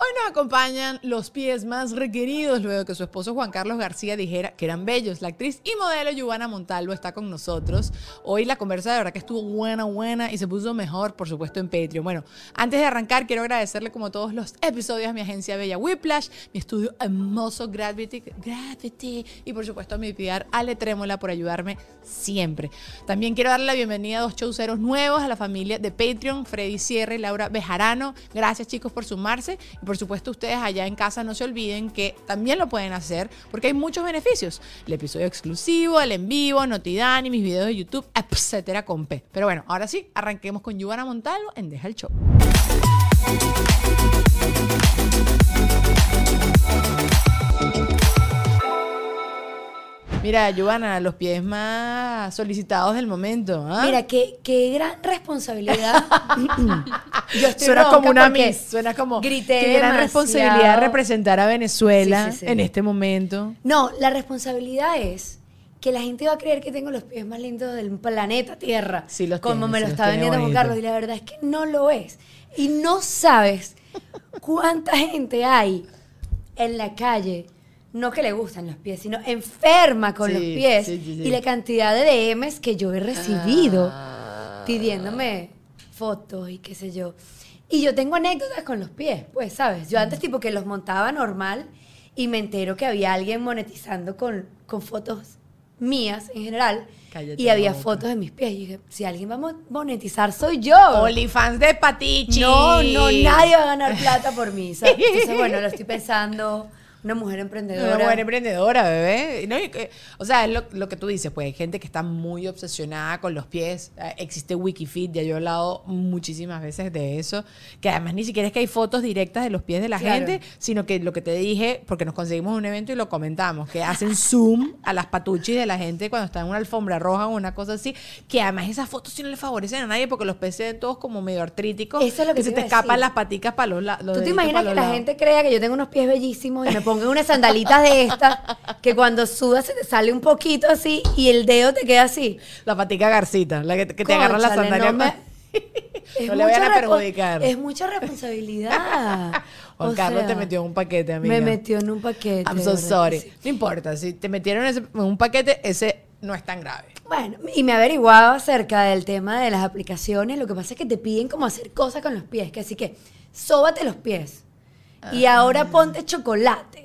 Hoy nos acompañan los pies más requeridos luego que su esposo Juan Carlos García dijera que eran bellos. La actriz y modelo Giovanna Montalvo está con nosotros. Hoy la conversa de verdad que estuvo buena, buena y se puso mejor, por supuesto, en Patreon. Bueno, antes de arrancar, quiero agradecerle como todos los episodios a mi agencia Bella Whiplash, mi estudio hermoso Gravity, Gravity y por supuesto a mi PR Ale Trémola por ayudarme siempre. También quiero darle la bienvenida a dos showceros nuevos a la familia de Patreon, Freddy Sierra y Laura Bejarano. Gracias chicos por sumarse por supuesto ustedes allá en casa no se olviden que también lo pueden hacer porque hay muchos beneficios. El episodio exclusivo, el en vivo, Notidani, mis videos de YouTube, etcétera con P. Pero bueno, ahora sí, arranquemos con Giovanna Montalvo en Deja el Show. Mira, Giovanna, los pies más solicitados del momento. ¿ah? Mira, qué, qué gran responsabilidad. Yo suena como una miss, suena como grité qué gran responsabilidad representar a Venezuela en este momento. No, la responsabilidad es que la gente va a creer que tengo los pies más lindos del planeta Tierra. Sí, los Como me lo está vendiendo Juan Carlos. Y la verdad es que no lo es. Y no sabes cuánta gente hay en la calle no que le gustan los pies, sino enferma con los pies. y la cantidad de DMs que yo he recibido ah. pidiéndome fotos y qué sé yo. Y yo tengo anécdotas con los pies, pues, ¿sabes? Yo antes tipo que los montaba normal y me entero que había alguien monetizando con, con fotos mías en general. y había fotos de mis pies. Y dije, si alguien va a monetizar, soy yo. OnlyFans de Patichi. No, no, nadie va a ganar plata por mí. Entonces, bueno, lo estoy pensando una mujer emprendedora. Una mujer emprendedora, bebé. o sea, es lo, que tú dices, pues hay gente que está muy obsesionada con los pies. Eh, existe Wikifit, ya yo he hablado muchísimas veces de eso, que además ni siquiera es que hay fotos directas de los pies de la gente, sino que lo que te dije, porque nos conseguimos un evento y lo comentamos, que hacen zoom a las patuchis de la gente cuando está en una alfombra roja o una cosa así, que además esas fotos sí no le favorecen a nadie porque los pies se ven todos como medio artríticos. Eso es lo que, se te escapan las paticas para los lados. ¿Tú te imaginas que la gente crea que yo tengo unos pies bellísimos y me pongan unas sandalitas de estas que cuando sudas se te sale un poquito así y el dedo te queda así. La patica garcita, la que, te agarra la sandalia. no le vayan a perjudicar. Es mucha responsabilidad. Juan O Carlos te metió en un paquete, amiga. Me metió en un paquete. I'm so sorry. sí. No importa, si te metieron en un paquete, ese no es tan grave. Bueno, y me averiguaba acerca del tema de las aplicaciones. Lo que pasa es que te piden como hacer cosas con los pies, que así que sóbate los pies. Y Ah. ahora ponte chocolate.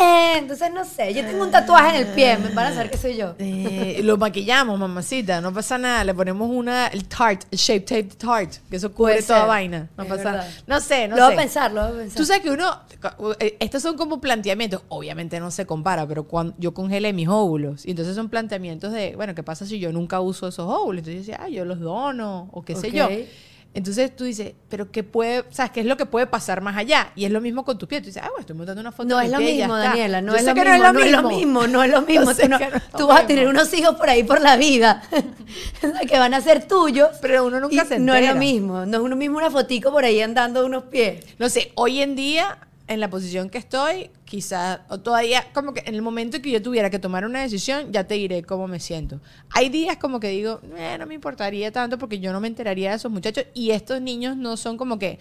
Eh, entonces no sé, yo tengo un tatuaje en el pie, me van a saber que soy yo. Eh, lo maquillamos, mamacita, no pasa nada. Le ponemos una, el tart, el shape tape tart, que eso cubre Puede toda ser, vaina. No es pasa verdad. nada. No sé, no lo sé. voy a pensar, lo voy a pensar. Tú sabes que uno, eh, estos son como planteamientos, obviamente no se compara, pero cuando yo congelé mis óvulos, y entonces son planteamientos de, bueno, ¿qué pasa si yo nunca uso esos óvulos? Entonces yo decía, ah, yo los dono, o qué sé yo. Entonces tú dices, pero ¿qué puede, sabes, qué es lo que puede pasar más allá? Y es lo mismo con tus pies. Tú dices, ah, bueno, estoy montando una foto No de es lo pie y ya mismo, está. Daniela, no es lo que mismo, no es lo mismo. no es lo mismo. Tú, no- no es lo tú vas a mismo. tener unos hijos por ahí por la vida que van a ser tuyos. Pero uno nunca se No es entera. lo mismo, no es lo mismo una fotico por ahí andando de unos pies. No sé, hoy en día, en la posición que estoy, quizás, o todavía, como que en el momento que yo tuviera que tomar una decisión, ya te diré cómo me siento. Hay días como que digo, "Eh, no me importaría tanto porque yo no me enteraría de esos muchachos y estos niños no son como que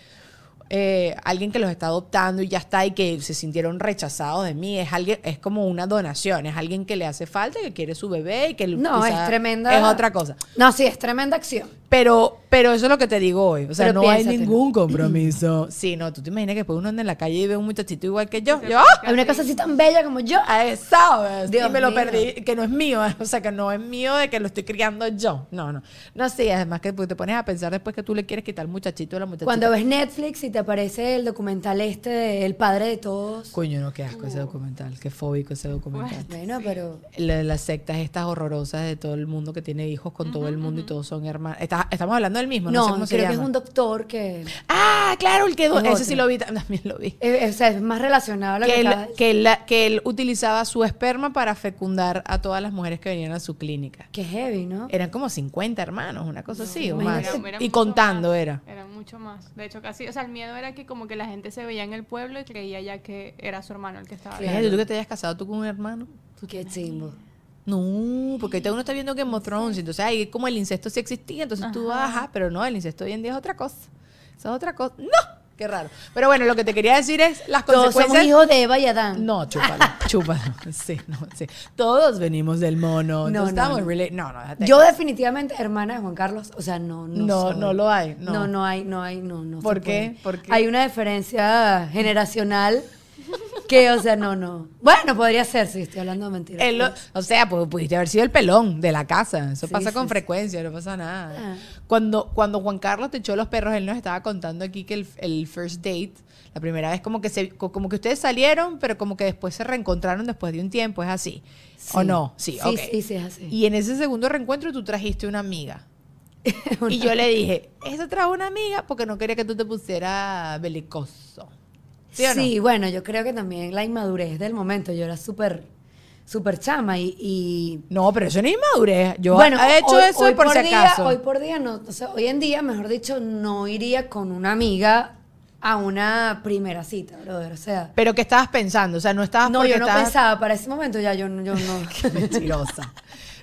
eh, alguien que los está adoptando y ya está y que se sintieron rechazados de mí. Es alguien, es como una donación, es alguien que le hace falta, que quiere su bebé y que No, es tremenda. Es otra cosa. No, sí, es tremenda acción. Pero, pero eso es lo que te digo hoy. O sea, Pero no hay ningún compromiso. Sí, no, tú te imaginas que después uno anda en la calle y ve un muchachito igual que yo. Yo, ¡ah! Hay una cosa así tan bella como yo. Ah, ¿Sabes? Dios y me lo perdí, que no es mío, o sea, que no es mío de que lo estoy criando yo. No, no. No sé, además que pues, te pones a pensar después que tú le quieres quitar al muchachito o la muchachita. Cuando ves Netflix y te aparece el documental este de El padre de todos. Coño, no, qué asco ese documental, qué fóbico ese documental. Bueno, pero. La- las sectas estas horrorosas de todo el mundo que tiene hijos con todo el mundo y todos son hermanos. Está- estamos hablando del mismo, no, No, sé cómo se creo que es llama. un doctor que. Ah, claro, el que... Es Ese otro. sí lo vi, también lo vi. eh, o sea, es más relacionado a lo que, que él, acabas que, él, que él utilizaba su esperma para fecundar a todas las mujeres que venían a su clínica. Que heavy, ¿no? Eran como 50 hermanos, una cosa así, o más. imagínate. Era- era y contando más, era. Era mucho más. De hecho, casi, o sea, el miedo era que como que la gente se veía en el pueblo y creía ya que era su hermano el que estaba ahí. Imagínate tú que te hayas casado tú con un hermano. Qué chimbo. No, porque ahorita uno está viendo Game of Thrones, entonces ahí como el incesto sí existía, entonces tú, ajá, pero no, el incesto hoy en día es otra cosa. Eso es otra cosa. ¡No! Qué raro. Pero bueno, lo que te quería decir es las Todos somos consecuencias. hijos de Eva y Adán. No, chúpalo, chúpalo. Sí, no, sí. Todos venimos del mono. No, No, estamos no. rela- No, no, déjate. Yo definitivamente hermana de Juan Carlos, o sea, no, no. No, soy. no lo hay, no. No, no hay, no hay, no, no. ¿Por qué? ¿Por qué? Hay una diferencia generacional que, o sea, no, no. Bueno, podría ser, sí, estoy hablando de mentiras. Lo- o sea, pues pudiste haber sido el pelón de la casa. Eso Sí, pasa sí, con sí. frecuencia, no pasa nada. Ah. Cuando, cuando Juan Carlos te echó los perros, él nos estaba contando aquí que el, el first date, la primera vez como que se, co- como que ustedes salieron, pero como que después se reencontraron después de un tiempo, ¿es así? ¿O no? Sí, Sí, ok. sí, sí, es así. Y en ese segundo reencuentro tú trajiste una amiga. Y yo le dije, esa trajo una amiga porque no quería que tú te pusieras belicoso. ¿Sí o no? Sí, bueno, yo creo que también la inmadurez del momento. Yo era súper, súper chama y, y No, pero eso no es inmadurez. Yo bueno, he hecho hoy- eso hoy por, si día, acaso. Hoy por día no, o sea, hoy en día, mejor dicho, no iría con una amiga a una primera cita, brother. O sea, Pero ¿qué estabas pensando? O sea, no estabas no, yo no estabas- pensaba para ese momento ya yo, yo no. Qué mentirosa.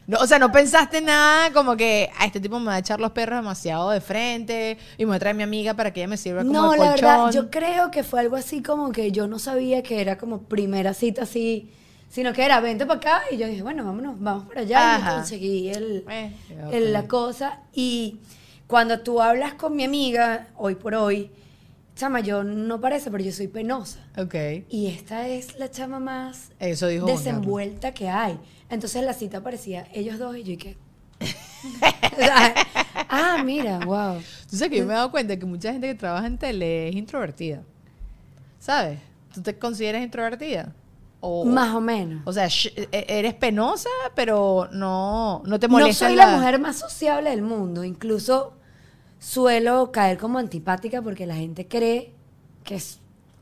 No, o sea, no pensaste nada como que a este tipo me va a echar los perros demasiado de frente y me voy a traer a mi amiga para que ella me sirva como No, la verdad, yo creo que fue algo así como que yo no sabía que era como primera cita así, sino que era vente para acá y yo dije, bueno, vámonos, vamos para allá y Ajá. conseguí el, Eh, el- la cosa. Y cuando tú hablas con mi amiga, hoy por hoy, chama, yo no parece, pero yo soy penosa. Ok. Y esta es la chama más Eso dijo desenvuelta que hay. Entonces la cita parecía ellos dos y yo y que... ah, mira, wow. Tú sabes que yo me he dado cuenta que mucha gente que trabaja en tele es introvertida. ¿Sabes? ¿Tú te consideras introvertida? O, Más o menos. O sea, e- eres penosa, pero no, no te No molesta. soy la mujer más sociable del mundo. Incluso suelo caer como antipática porque la gente cree que es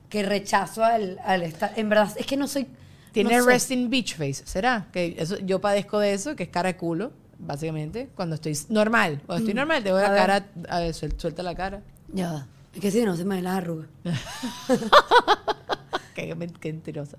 que rechazo al, al estar. En verdad, es que no soy. Tiene no resting beach face, ¿será? Que eso, yo padezco de eso, que es cara de culo, básicamente. Cuando estoy normal. Cuando estoy normal, tengo Mm. A la cara, a ver, suel- suelta la cara. Ya va. Es que si no se me ven las arrugas. Qué, qué mentirosa.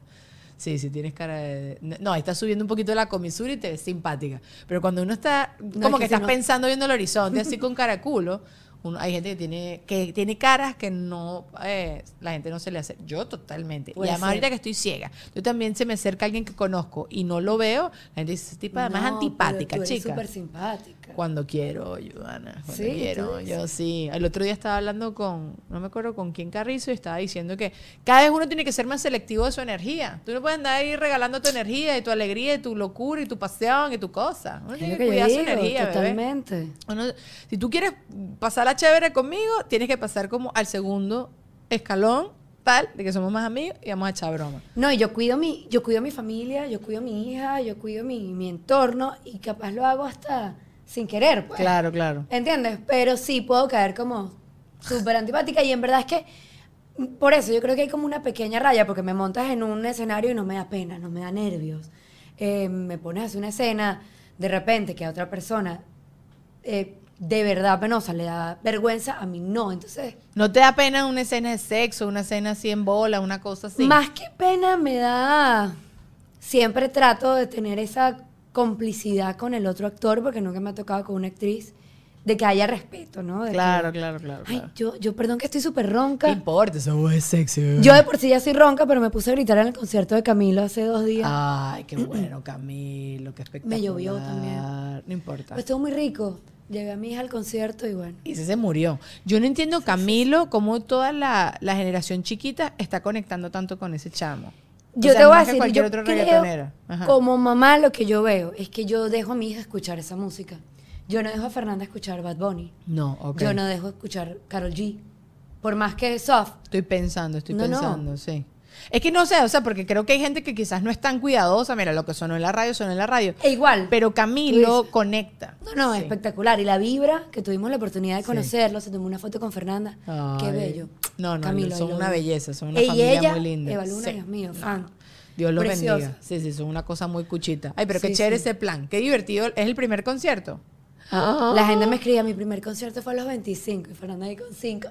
Sí, sí, tienes cara de... No, ahí estás subiendo un poquito la comisura y te ves simpática. Pero cuando uno está, es como que que estás no- pensando viendo el horizonte, así con cara de culo, Uno- hay gente que tiene, que tiene caras que no, eh, la gente no se le hace. Yo totalmente. Puede y además ser. ahorita que estoy ciega, yo también se me acerca alguien que conozco y no lo veo, la gente dice, tipo además No, es antipática, pero tú eres chica. súper simpática. Cuando quiero, Joana. Cuando Sí, quiero. Yo sí. El otro día estaba hablando con, no me acuerdo con quién Carrizo, y estaba diciendo que cada vez uno tiene que ser más selectivo de su energía. Tú no puedes andar ahí regalando tu energía y tu alegría y tu locura y tu pasión y tu calón. Uno tiene que cuidar su digo, energía, bebé. totalmente. Uno- si tú quieres pasar la chévere conmigo, tienes que pasar como al segundo escalón, tal, de que somos más amigos y vamos a echar broma. No, y yo cuido mi, yo cuido mi familia, yo cuido mi hija, yo cuido mi, mi entorno y capaz lo hago hasta sin querer, pues. Claro, claro. ¿Entiendes? Pero sí puedo caer como súper antipática y en verdad es que por eso yo creo que hay como una pequeña raya porque me montas en un escenario y no me da pena, no me da nervios. Eh, me pones a hacer una escena de repente que a otra persona eh, de verdad penosa le da vergüenza, a mí no. Entonces, ¿No te da pena una escena de sexo, una escena así en bola, una cosa así? más que pena me da... Siempre trato de tener esa complicidad con el otro actor porque nunca me ha tocado con una actriz de que haya respeto, ¿no? De que- Claro, claro, claro. Ay, yo, yo perdón que estoy súper ¿Qué ronca. importa? Esa voz es sexy. Yo de por sí ya soy ronca, pero me puse a gritar en el concierto de Camilo hace dos días. Ay, qué bueno, Camilo, qué espectacular. Me llovió también. No importa. Pero estuvo muy rico. Llevé a mi hija al concierto y bueno. Y ese se murió. Yo no entiendo, Camilo, cómo toda la, la generación chiquita está conectando tanto con ese chamo. O Yo sea, te voy a decir, yo otro creo, como mamá lo que yo veo es que yo dejo a mi hija escuchar esa música. Yo no dejo a Fernanda escuchar Bad Bunny. No, ok. Yo no dejo escuchar Carol G. Por más que soft. Estoy pensando, estoy No, no. pensando, sí. Es que no sé, o sea, porque creo que hay gente que quizás no es tan cuidadosa. Mira, lo que sonó en la radio, sonó en la radio. E igual. Pero Camilo conecta. No, no, Sí. espectacular. Y la vibra, que tuvimos la oportunidad de Sí. conocerlo, se tomó una foto con Fernanda. Qué bello. No, no, Camilo, son una belleza, son una familia ella, muy linda. Eva Luna, Sí. Dios mío, fan. Dios los Preciosa. bendiga. Sí, sí, son una cosa muy cuchita. Ay, pero qué chévere ese plan. Qué divertido. ¿Es el primer concierto? La gente me escribía, mi primer concierto fue a los 25 y Fernanda ahí con 5.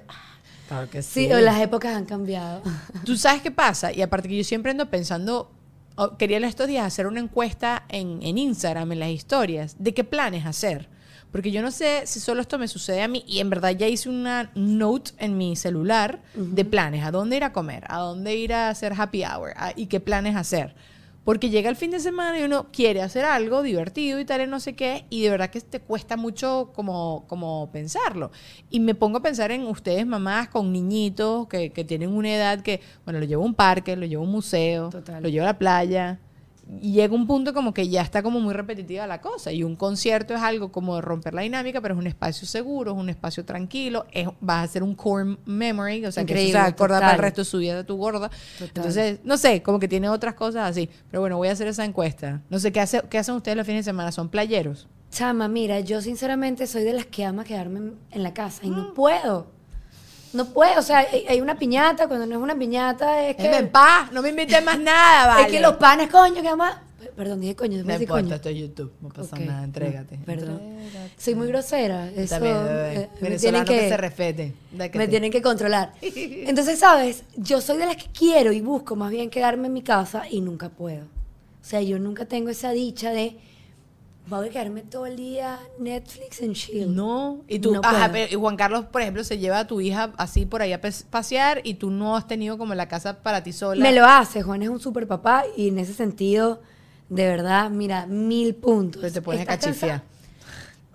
Claro que Sí, las épocas han cambiado. ¿Tú sabes qué pasa? Y aparte que yo siempre ando pensando, oh, quería en estos días hacer una encuesta en, en Instagram, en las historias, de qué planes hacer. Porque yo no sé si solo esto me sucede a mí y en verdad ya hice una note en mi celular de planes, a dónde ir a comer, a dónde ir a hacer happy hour a- y qué planes hacer. Porque llega el fin de semana y uno quiere hacer algo divertido y tal, y no sé qué, y de verdad que te cuesta mucho como, como pensarlo. Y me pongo a pensar en ustedes, mamás, con niñitos que, que tienen una edad que, bueno, lo llevo a un parque, lo llevo a un museo, Total. lo llevo a la playa. Llega un punto como que ya está como muy repetitiva la cosa. Y un concierto es algo como de romper la dinámica, pero es un espacio seguro, es un espacio tranquilo, es, vas a hacer un core memory, o sea, que se Increíble, va a acordar para el resto de su vida de tu gorda. Total. Entonces, no sé, como que tiene otras cosas así. Pero bueno, voy a hacer esa encuesta. No sé, ¿qué, hace, qué hacen ustedes los fines de semana? ¿Son playeros? Chama, mira, yo sinceramente soy de las que ama quedarme en- en la casa y Mm. no puedo. No puedo, o sea, hay, una piñata, cuando no es una piñata es que... Déjame en paz, no me inviten más nada, vale. Es que los panes, coño, que ama... Perdón, dije coño, No dije importa, coño. esto es YouTube, no pasa nada, entrégate. Perdón. Entrégate. Soy muy grosera. Eso, También, eh, me Venezolano tienen que, se respete. Me tienen que controlar. Entonces, ¿sabes? Yo soy de las que quiero y busco más bien quedarme en mi casa y nunca puedo. O sea, yo nunca tengo esa dicha de voy a quedarme todo el día Netflix and chill. No, y tú, No ajá, puedo. pero- y Juan Carlos, por ejemplo, se lleva a tu hija así por ahí a pasear y tú no has tenido como la casa para ti sola. Me lo hace, Juan es un super papá y en ese sentido, de verdad, mira, mil puntos. Pero te pones a.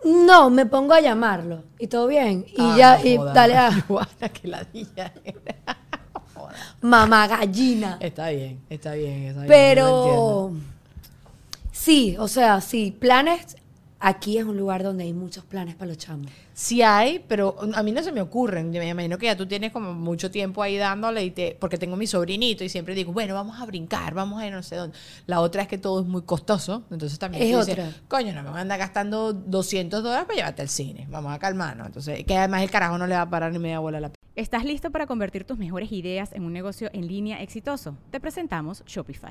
No, me pongo a llamarlo y todo bien. Y Ah, ya, y dale a que ladilla. Joda. mamá gallina. Está bien, está bien, está bien. Pero. Sí, o sea, sí, planes. Aquí es un lugar donde hay muchos planes para los chamos. Sí hay, pero a mí no se me ocurren. Yo me imagino que ya tú tienes como mucho tiempo ahí dándole y te, porque tengo mi sobrinito y siempre digo, bueno, vamos a brincar, vamos a ir no sé dónde. La otra es que todo es muy costoso, entonces también Es dices, otra. coño, no me van a andar gastando 200 dólares para llevarte al cine, vamos a calmarnos. Entonces, que además el carajo no le va a parar ni media bola a la ¿Estás listo para convertir tus mejores ideas en un negocio en línea exitoso? Te presentamos Shopify.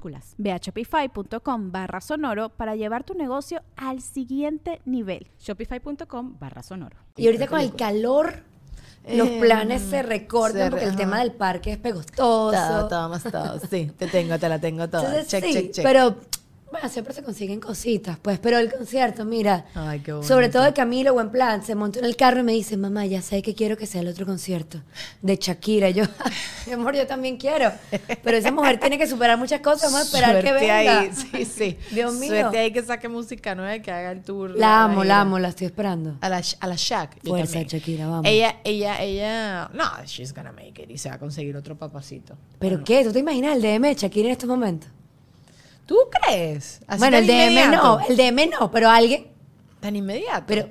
Ve a shopify.com barra sonoro para llevar tu negocio al siguiente nivel. Shopify.com barra sonoro. Y ahorita con el calor, los Eh, planes se recortan se porque el tema del parque es pegostoso. Todo, todo más todo. Sí, te tengo, te la tengo toda. Entonces, check, sí, check, check. pero bueno, siempre se consiguen cositas, pues. Pero el concierto, mira, Ay, qué bonito. sobre todo de Camilo, buen plan, se montó en el carro y me dice, mamá, ya sé que quiero que sea el otro concierto de Shakira. Y yo, mi amor, yo también quiero. Pero esa mujer tiene que superar muchas cosas, vamos a esperar que venga. ahí, sí, sí. Dios mío. Suerte ahí que saque música nueva y que haga el tour. La amo, la amo, la estoy esperando. A la, a la Shaq. yo Fuerza. Shakira, vamos. Ella, ella, ella. No, she's gonna make it. Y se va a conseguir otro papacito. ¿Pero qué? ¿Tú te imaginas el DM de Shakira en estos momentos? ¿Tú crees? Así bueno, el DM inmediato. no, el DM no, pero alguien... Tan inmediato. Pero...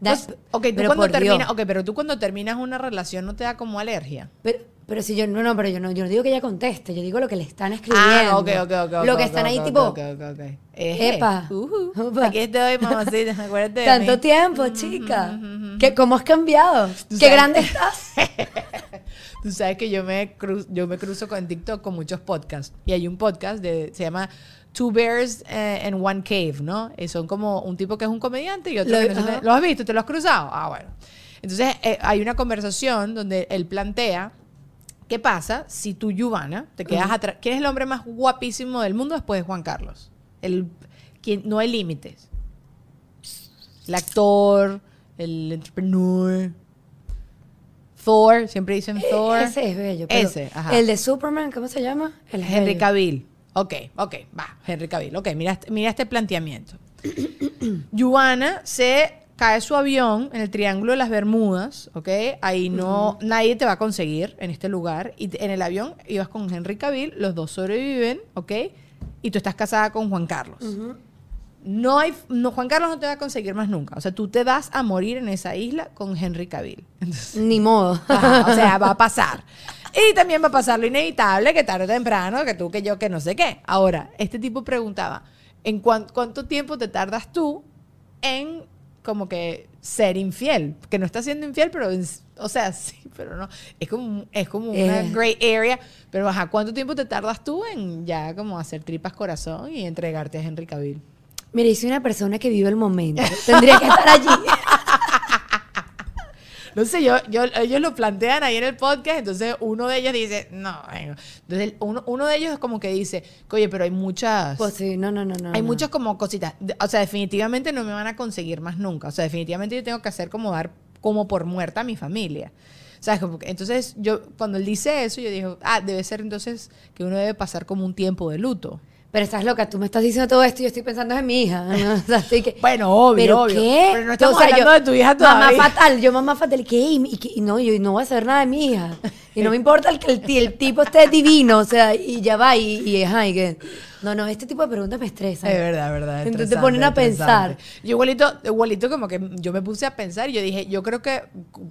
Pues, ok, tú pero cuando terminas, Dios. ok, pero tú cuando terminas una relación no te da como alergia. Pero, pero si yo no, no, pero yo no, yo no digo que ella conteste, yo digo lo que le están escribiendo. Ah, ok, ok, ok. Lo ok, que están ok, ahí tipo, ok, ok, ok. Eje. Epa. Ujú. Upa. Aquí estoy, mamacita, acuérdate de tanto mí. tiempo, chica. ¿Qué, ¿Cómo has cambiado? Qué sabes- grande estás. Tú sabes que yo me, cru- yo me cruzo con TikTok con muchos podcasts. Y hay un podcast de, se llama Two Bears eh, and One Cave, ¿no? Y son como un tipo que es un comediante y otro Lo- que no ajá. ¿Lo has visto? ¿Te lo has cruzado? Ah, bueno. Entonces eh, hay una conversación donde él plantea ¿Qué pasa si tú, Giovanna, te quedas atrás? ¿Quién es el hombre más guapísimo del mundo después de Juan Carlos? El, quien, no hay límites. El actor, el entrepreneur, Thor, siempre dicen Thor. Ese es bello. pero Ese, ajá. El de Superman, ¿cómo se llama? El Henry bello. Cavill. Ok, ok, va, Henry Cavill. Ok, mira, este- mira este planteamiento. Yuana se cae su avión en el Triángulo de las Bermudas, ¿ok? Ahí no, nadie te va a conseguir en este lugar. Y te- en el avión ibas con Henry Cavill, los dos sobreviven, ¿ok? Y tú estás casada con Juan Carlos. No hay, no, Juan Carlos no te va a conseguir más nunca. O sea, tú te vas a morir en esa isla con Henry Cavill. Entonces, Ni modo. Ajá, o sea, va a pasar. Y también va a pasar lo inevitable, que tarde o temprano, que tú, que yo, que no sé qué. Ahora, este tipo preguntaba, ¿en cuán- cuánto tiempo te tardas tú en como que ser infiel? Que no estás siendo infiel, pero, o sea, sí, pero no. Es como, es como una Eh. gray area. Pero, ajá, ¿cuánto tiempo te tardas tú en ya como hacer tripas corazón y entregarte a Henry Cavill? Mira, soy una persona que vive el momento. Tendría que estar allí. No sé, yo, yo, ellos lo plantean ahí en el podcast, entonces uno de ellos dice, no, entonces uno, uno de ellos es como que dice, oye, pero hay muchas, Pues sí, no, no, no, no. hay no. muchas como cositas, o sea, definitivamente no me van a conseguir más nunca, o sea, definitivamente yo tengo que hacer como dar como por muerta a mi familia. Que- entonces, yo, cuando él dice eso, yo digo, ah, debe ser entonces que uno debe pasar como un tiempo de luto. Pero estás loca, tú me estás diciendo todo esto y yo estoy pensando en mi hija. ¿no? O sea, estoy que- Bueno, obvio, ¿Pero obvio. qué? Pero no estamos O sea, hablando de tu hija Mamá todavía. fatal, yo mamá fatal. ¿Qué? Y, y no, yo no voy a saber nada de mi hija. Y no me importa el que el, el tipo esté divino, o sea, y ya va, y, y, ajá, y que... No, no, este tipo de preguntas me estresan. Es verdad, es verdad. Entonces te ponen a pensar. Yo igualito, igualito como que yo me puse a pensar y yo dije, yo creo que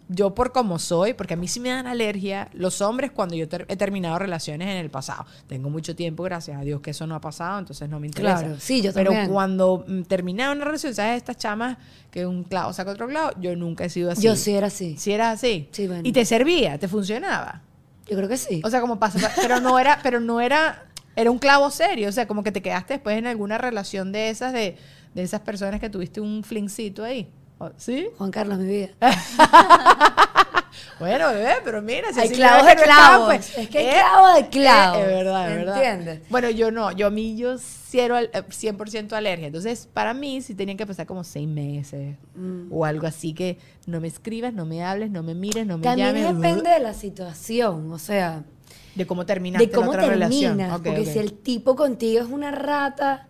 yo por como soy, porque a mí sí me dan alergia los hombres cuando yo ter- he terminado relaciones en el pasado. Tengo mucho tiempo, gracias a Dios, que eso no ha pasado, entonces no me interesa. Claro, sí, yo Pero también. cuando mm, terminaba una relación, ¿sabes? Estas chamas que un clavo saca otro clavo, yo nunca he sido así. Yo sí era así. Si era así. Sí, bueno. Y te servía, te funcionaba. Yo creo que sí. O sea, como pasa, pero no era, pero no era, era un clavo serio. O sea, como que te quedaste después en alguna relación de esas, de, de esas personas que tuviste un flincito ahí. ¿O- ¿Sí? Juan Carlos, mi vida. Bueno, bebé, pero mira, si Hay clavos de clavos. escapa, Es que hay eh, clavos de clavos. eh, es verdad, es verdad. ¿Entiendes? Bueno, yo no, yo a mí yo cero, al- eh, 100% alergia. Entonces, para mí sí tenían que pasar como seis meses Mm. o algo así que no me escribas, no me hables, no me mires, no me También llames. depende de la situación, o sea, de cómo terminaste de cómo la otra terminas. relación. Porque si el tipo contigo es una rata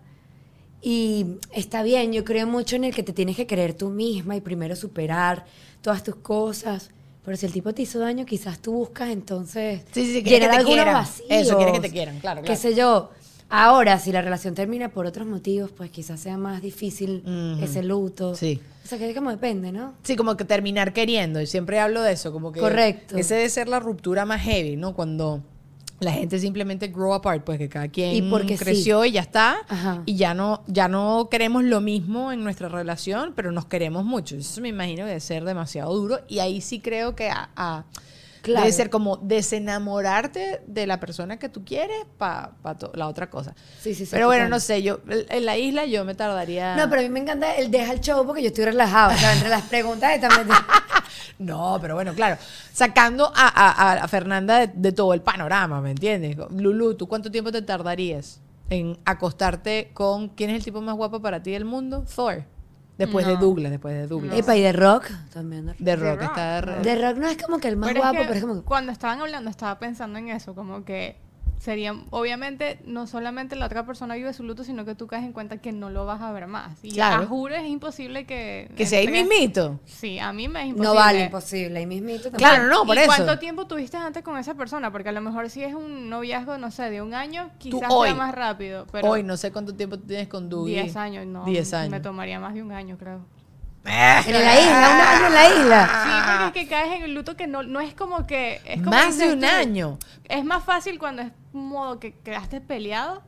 y está bien, yo creo mucho en el que te tienes que creer tú misma y primero superar todas tus cosas. Pero si el tipo te hizo daño, quizás tú buscas entonces Sí, sí, sí, llenar que te algunos quieran. vacíos. Eso, quieres que te quieran, claro, Qué claro. sé yo. Ahora, si la relación termina por otros motivos, pues quizás sea más difícil ese luto. Sí. O sea, que como depende, ¿no? Sí, como que terminar queriendo. Y siempre hablo de eso, como que. Correcto. Ese debe ser la ruptura más heavy, ¿no? Cuando la gente simplemente grow apart, pues que cada quien Y porque sí. creció y ya está. Ajá. Y ya no, ya no queremos lo mismo en nuestra relación, pero nos queremos mucho. Eso me imagino que debe ser demasiado duro. Y ahí sí creo que a- a- Claro. debe ser como desenamorarte de la persona que tú quieres para la otra cosa. Sí, sí, sí, Pero bueno, no sé, yo en la isla yo me tardaría. No, pero a mí me encanta el deja el show porque yo estoy relajado. O sea, entre las preguntas están No, pero bueno, claro. Sacando a, a- a Fernanda de, de todo el panorama, ¿me entiendes? Lulu, ¿tú cuánto tiempo te tardarías en acostarte con quién es el tipo más guapo para ti del mundo? Thor. Después de No. Douglas, después de Douglas. Epa, y de rock también. ¿no? De Rock, Rock. está de De rock no es como que el más Pero es guapo, que pero es como. Cuando estaban hablando, estaba pensando en eso, como que sería, obviamente, no solamente la otra persona vive su luto, sino que tú caes en cuenta que no lo vas a ver más. Y Claro. a juro es imposible que... Que sea ahí entre- mismito. Sí, a mí me es imposible. No vale, imposible. Ahí mismito también. Claro, no, por ¿Y eso. cuánto tiempo tuviste antes con esa persona? Porque a lo mejor si es un noviazgo, no sé, de un año, quizás hoy- sea más rápido. Pero Hoy no sé cuánto tiempo tienes con Dougie. 10 años, no. 10 años. Me tomaría más de un año, creo. En la isla, un año en la isla. Sí, porque es que caes en el luto que no, no es como que... Es como Más de un tú, año. Es más fácil cuando es modo que quedaste peleado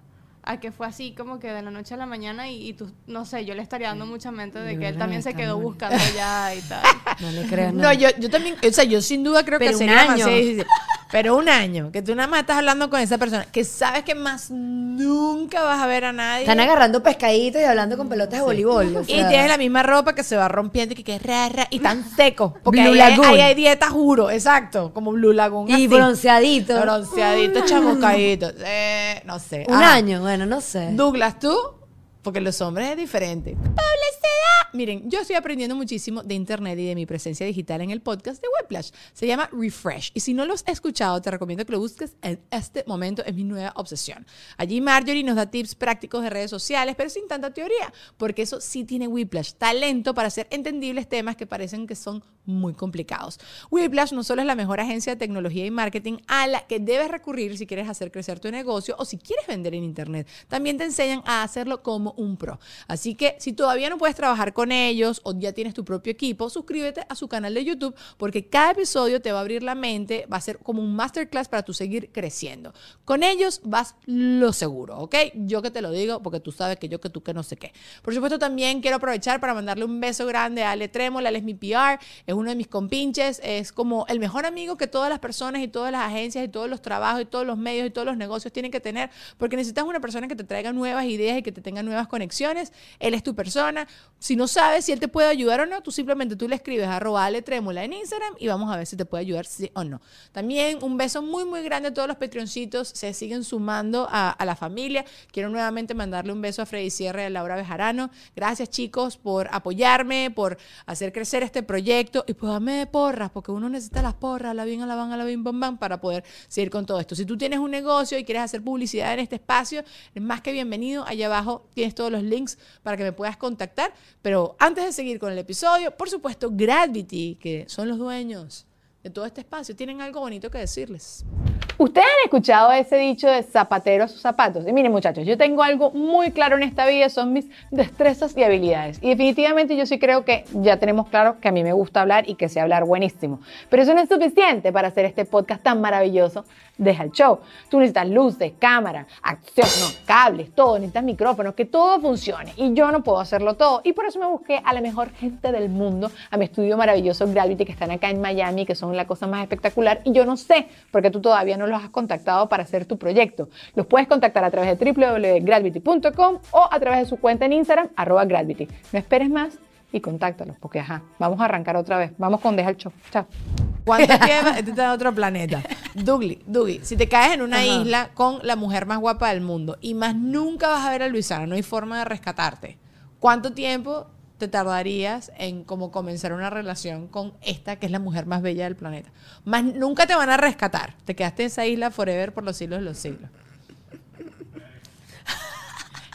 a que fue así como que de la noche a la mañana y, y tú, no sé, yo le estaría dando mucha mente de que él también se quedó buscando ya y tal. No le creas, No, yo, yo también, o sea, yo sin duda creo Pero que un sería año. demasiado difícil. Pero un año, que tú nada más estás hablando con esa persona, que sabes que más nunca vas a ver a nadie. Están agarrando pescaditos y hablando con pelotas de voleibol. o y tienes la misma ropa que se va rompiendo y que, que ra, ra, y tan seco. Porque Blue ahí, hay- Lagoon. ahí hay dieta, juro, exacto, como Blue Lagoon. Y así. bronceadito. Bronceadito, chamuscadito. Eh, no sé. Un año, bueno, no sé. Douglas, tú, porque los hombres es diferente. Publicidad. Miren, yo estoy aprendiendo muchísimo de internet y de mi presencia digital en el podcast de Whiplash. Se llama Refresh. Y si no lo has escuchado, te recomiendo que lo busques en este momento. Es mi nueva obsesión. Allí Marjorie nos da tips prácticos de redes sociales, pero sin tanta teoría, porque eso sí tiene Whiplash. Talento para hacer entendibles temas que parecen que son muy complicados. Whiplash no solo es la mejor agencia de tecnología y marketing a la que debes recurrir si quieres hacer crecer tu negocio o si quieres vender en internet. También te enseñan a hacerlo como un pro. Así que si todavía no puedes trabajar con ellos o ya tienes tu propio equipo, suscríbete a su canal de YouTube porque cada episodio te va a abrir la mente, va a ser como un masterclass para tu seguir creciendo. Con ellos vas lo seguro, ¿ok? Yo que te lo digo porque tú sabes que yo que tú que no sé qué. Por supuesto también quiero aprovechar para mandarle un beso grande a Ale Trémola, él es mi PR, es uno de mis compinches, es como el mejor amigo que todas las personas y todas las agencias y todos los trabajos y todos los medios y todos los negocios tienen que tener porque necesitas una persona que te traiga nuevas ideas y que te tenga nuevas conexiones. Él es tu persona. Si no sabes si él te puede ayudar o no, tú simplemente tú le escribes arroba en Instagram y vamos a ver si te puede ayudar sí o no. También un beso muy muy grande a todos los Patreoncitos, se siguen sumando a, la familia. Quiero nuevamente mandarle un beso a Freddy Sierra y a Laura Bejarano. Gracias chicos por apoyarme, por hacer crecer este proyecto y por darme de porras, porque uno necesita las porras, la bien, a la van, a la bim, bam, bam, para poder seguir con todo esto. Si tú tienes un negocio y quieres hacer publicidad en este espacio, es más que bienvenido. Allá abajo tienes todos los links para que me puedas contactar. Pero antes de seguir con el episodio, por supuesto, Gravity, que son los dueños de todo este espacio, tienen algo bonito que decirles. Ustedes han escuchado ese dicho de zapatero a sus zapatos. Y miren muchachos, yo tengo algo muy claro en esta vida, son mis destrezas y habilidades. Y definitivamente yo sí creo que ya tenemos claro que a mí me gusta hablar y que sé hablar buenísimo. Pero eso no es suficiente para hacer este podcast tan maravilloso. Deja el show. Tú necesitas luces, cámara, acción, no, cables, todo, necesitas micrófonos, que todo funcione. Y yo no puedo hacerlo todo. Y por eso me busqué a la mejor gente del mundo, a mi estudio maravilloso Gravity, que están acá en Miami, que son la cosa más espectacular. Y yo no sé, porque tú todavía no los has contactado para hacer tu proyecto. Los puedes contactar a través de www.gravity.com o a través de su cuenta en Instagram, arroba Gravity. No esperes más y contáctalos, porque ajá, vamos a arrancar otra vez. Vamos con Deja el Show. Chao. ¿Cuánto lleva? Este está en otro planeta. Dougly, Dougie, si te caes en una isla con la mujer más guapa del mundo y más nunca vas a ver a Luisana, no hay forma de rescatarte. ¿Cuánto tiempo te tardarías en como comenzar una relación con esta que es la mujer más bella del planeta? Más nunca te van a rescatar. Te quedaste en esa isla forever por los siglos de los siglos.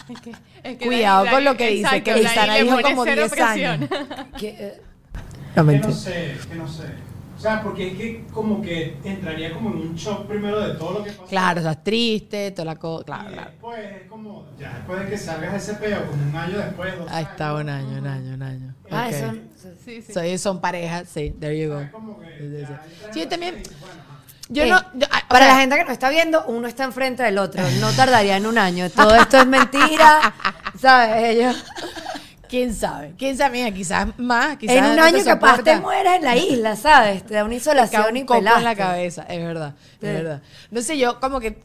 Es que- es que Cuidado la- con lo que dice, exacto, que le dijo como cero 10 años. Que, eh, No, Que no sé, que no sé. O sea, porque es que como que entraría como en un shock primero de todo lo que pasó. Claro, estás triste, toda la cosa. Claro, y claro. después es como, ya después de que salgas ese peo, como un año después. dos Ahí está, un año, un año, un año. Ah, Ok. eso. Sí, sí. So, son parejas, sí, there you go. Es como que ya sí. yo también. bueno. Yo Eh, no. yo- ah, Para sea, la gente que nos está viendo, uno está enfrente del otro. No tardaría en un año. Todo esto es mentira. ¿Sabes? Ellos. ¿Quién sabe? ¿Quién sabe? Mira, quizás más, quizás En un no año te capaz te mueres en la isla, ¿sabes? Te da una insolación y coco en la pelaste. cabeza, es verdad, Sí. es verdad. No sé, yo como que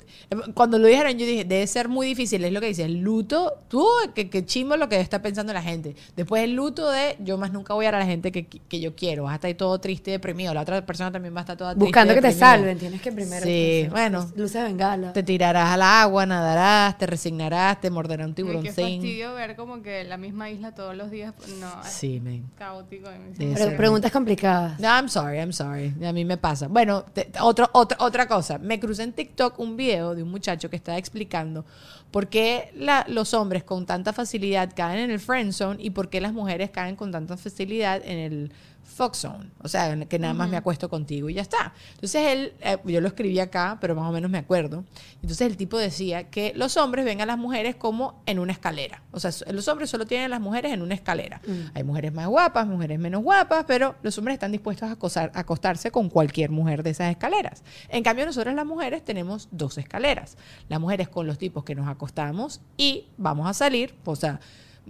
cuando lo dijeron yo dije, debe ser muy difícil, es lo que dice, el luto, tú, que, que chimbo lo que está pensando la gente. Después el luto de, yo más nunca voy a ver a la gente que, que yo quiero, vas a estar ahí todo triste y deprimido, la otra persona también va a estar toda triste Buscando que te salven. Tienes que primero. Sí, bueno. Luces de bengala. Te tirarás al agua, nadarás, te resignarás, te morderá un Ay, Qué tiburoncín. fastidio ver como que la misma isla todos los días. No, es Sí, caótico. me- Debe Pero preguntas complicadas. No, I'm sorry, I'm sorry. A mí me pasa. Bueno, te- otro, otra otra cosa. Me crucé en TikTok un video de un muchacho que estaba explicando por qué la- los hombres con tanta facilidad caen en el friend zone y por qué las mujeres caen con tanta facilidad en el fuck zone. O sea, que nada más me acuesto contigo y ya está. Entonces él, eh, yo lo escribí acá, pero más o menos me acuerdo. Entonces el tipo decía que los hombres ven a las mujeres como en una escalera. O sea, los hombres solo tienen a las mujeres en una escalera. Hay mujeres más guapas, mujeres menos guapas, pero los hombres están dispuestos a, acosar- a acostarse con cualquier mujer de esas escaleras. En cambio, nosotros las mujeres tenemos dos escaleras. Las mujeres con los tipos que nos acostamos y vamos a salir, o sea,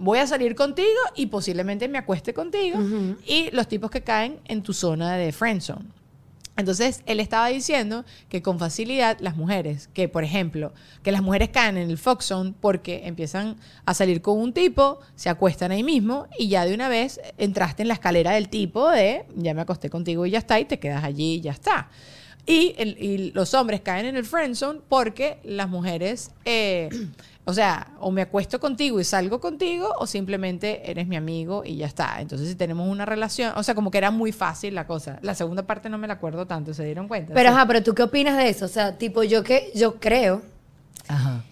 voy a salir contigo y posiblemente me acueste contigo. Y los tipos que caen en tu zona de friendzone. Entonces, él estaba diciendo que con facilidad las mujeres, que por ejemplo, que las mujeres caen en el Fox Zone porque empiezan a salir con un tipo, se acuestan ahí mismo y ya de una vez entraste en la escalera del tipo de ya me acosté contigo y ya está, y te quedas allí y ya está. Y, el- y los hombres caen en el friend zone porque las mujeres, eh, o sea, o me acuesto contigo y salgo contigo, o simplemente eres mi amigo y ya está. Entonces, si tenemos una relación, o sea, como que era muy fácil la cosa. La segunda parte no me la acuerdo tanto, ¿se dieron cuenta? Pero Sí. ajá, pero tú qué opinas de eso? O sea, tipo, yo que yo creo. Ajá.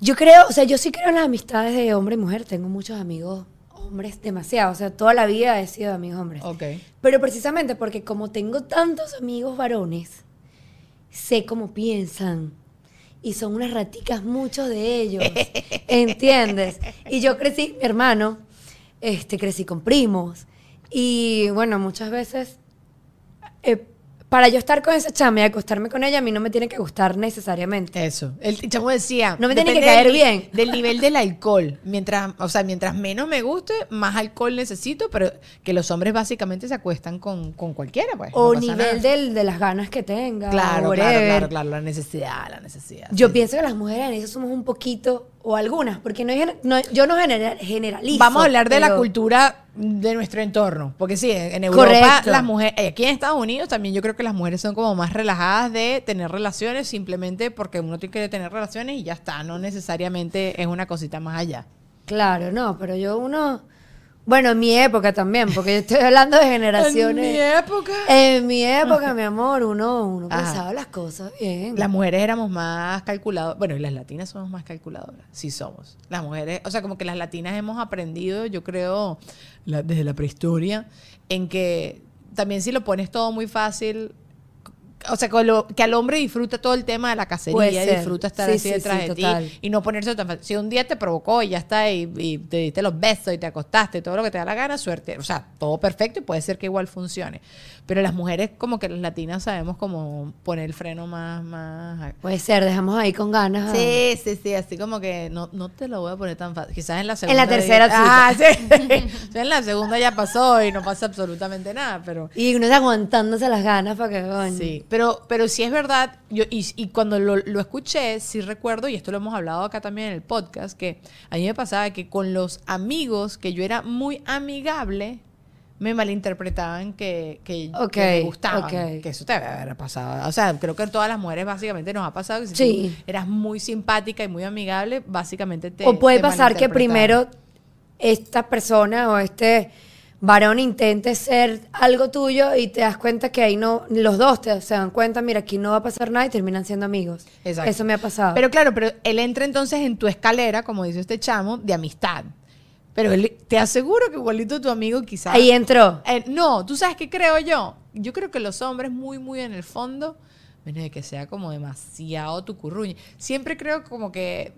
Yo creo, o sea, yo sí creo en las amistades de hombre y mujer. Tengo muchos amigos hombres, demasiado. O sea, toda la vida he sido de amigos hombres. Ok. Pero precisamente porque como tengo tantos amigos varones, sé cómo piensan. Y son unas raticas muchos de ellos. ¿Entiendes? Y yo crecí, mi hermano, este, crecí con primos. Y bueno, muchas veces, eh, para yo estar con esa chama y acostarme con ella, a mí no me tiene que gustar necesariamente. Eso. El chamo decía. No me tiene que caer del bien. Del nivel del alcohol. Mientras, o sea, mientras menos me guste, más alcohol necesito, pero que los hombres básicamente se acuestan con, con cualquiera, pues. o no nivel del, de las ganas que tenga. Claro, claro, claro, claro, la necesidad, la necesidad. Yo sí. pienso que las mujeres en eso somos un poquito, o algunas, porque no, hay no- yo no general- generalizo. Vamos a hablar de la cultura de nuestro entorno, porque sí, en Europa Correcto. las mujeres, eh, aquí en Estados Unidos también yo creo que las mujeres son como más relajadas de tener relaciones simplemente porque uno tiene que tener relaciones y ya está, no necesariamente es una cosita más allá. Claro, no, pero yo uno... Bueno, en mi época también, porque yo estoy hablando de generaciones. En mi época. En mi época, mi amor, uno, uno Ajá. pensaba las cosas bien. Las mujeres éramos más calculadoras. Bueno, y las latinas somos más calculadoras. Sí somos. Las mujeres, o sea, como que las latinas hemos aprendido, yo creo, la- desde la prehistoria, en que también si lo pones todo muy fácil, o sea, con lo- que al hombre disfruta todo el tema de la cacería, disfruta estar Sí, así sí, detrás sí, de ti y no ponerse tan fácil. Si un día te provocó y ya está, y, y te diste los besos y te acostaste, todo lo que te da la gana, suerte. O sea, todo perfecto y puede ser que igual funcione. Pero las mujeres, como que las latinas, sabemos como poner el freno más, más Puede ser, dejamos ahí con ganas. Sí, sí, sí, así como que no, no te lo voy a poner tan fácil. Quizás en la En segunda. la tercera Ah, sí. En la segunda ya pasó y no pasa absolutamente nada, pero. Y uno está aguantándose las ganas para que. Sí, pero, pero sí es verdad, yo, y, y cuando lo, lo escuché, sí recuerdo, y esto lo hemos hablado acá también en el podcast, que a mí me pasaba que con los amigos, que yo era muy amigable, me malinterpretaban que, que, que Ok, me gustaban. Que eso te haber pasado. O sea, creo que todas las mujeres básicamente nos ha pasado que si Sí. tú eras muy simpática y muy amigable, básicamente te o puede te pasar que primero esta persona o este varón intente ser algo tuyo y te das cuenta que ahí no, los dos te, se dan cuenta, mira, aquí no va a pasar nada y terminan siendo amigos. Exacto. Eso me ha pasado. Pero claro, pero él entra entonces en tu escalera, como dice este chamo, de amistad. Pero él, te aseguro que igualito tu amigo quizás... ahí entró. Eh, no, tú sabes qué creo yo, Yo creo que los hombres muy, muy en el fondo, menos de que sea como demasiado tu curruña. Siempre creo como que